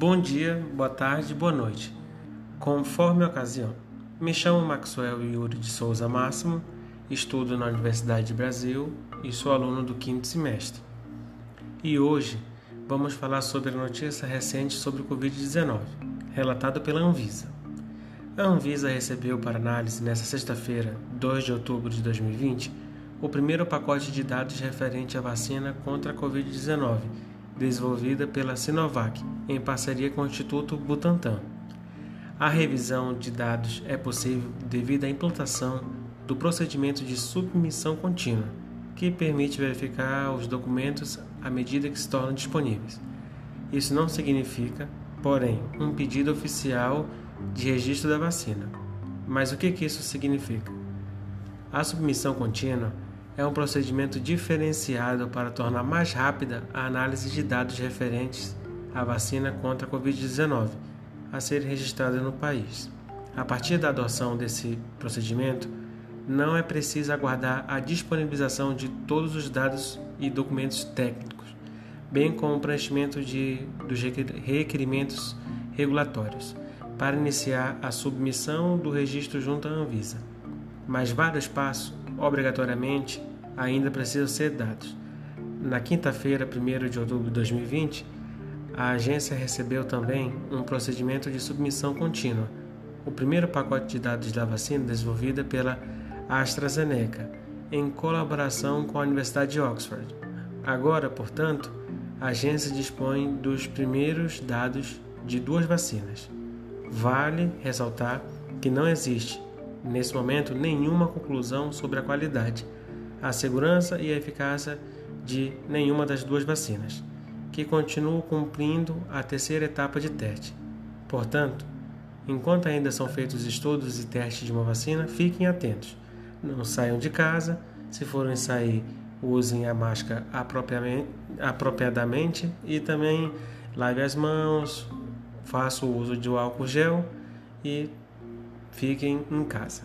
Bom dia, boa tarde, boa noite. Conforme a ocasião. Me chamo Maxwell Yuri de Souza Máximo, estudo na Universidade de Brasil e sou aluno do quinto semestre. E hoje vamos falar sobre a notícia recente sobre o Covid-19, relatada pela Anvisa. A Anvisa recebeu para análise nesta sexta-feira, 2 de outubro de 2020, o primeiro pacote de dados referente à vacina contra a Covid-19, desenvolvida pela Sinovac, em parceria com o Instituto Butantan. A revisão de dados é possível devido à implantação do procedimento de submissão contínua, que permite verificar os documentos à medida que se tornam disponíveis. Isso não significa, porém, um pedido oficial de registro da vacina. Mas o que, que isso significa? A submissão contínua é um procedimento diferenciado para tornar mais rápida a análise de dados referentes à vacina contra a Covid-19 a ser registrada no país. A partir da adoção desse procedimento, não é preciso aguardar a disponibilização de todos os dados e documentos técnicos, bem como o preenchimento de, dos requerimentos regulatórios, para iniciar a submissão do registro junto à Anvisa. Mas vários passos, obrigatoriamente, ainda precisam ser dados. Na quinta-feira, 1 de outubro de 2020, a agência recebeu também um procedimento de submissão contínua, o primeiro pacote de dados da vacina desenvolvida pela AstraZeneca, em colaboração com a Universidade de Oxford. Agora, portanto, a agência dispõe dos primeiros dados de duas vacinas. Vale ressaltar que não existe, nesse momento, nenhuma conclusão sobre a qualidade, a segurança e a eficácia de nenhuma das duas vacinas, que continuam cumprindo a terceira etapa de teste. Portanto, enquanto ainda são feitos estudos e testes de uma vacina, fiquem atentos não saiam de casa. Se forem sair, usem a máscara apropriadamente e também lave as mãos, faça o uso de álcool gel e fiquem em casa.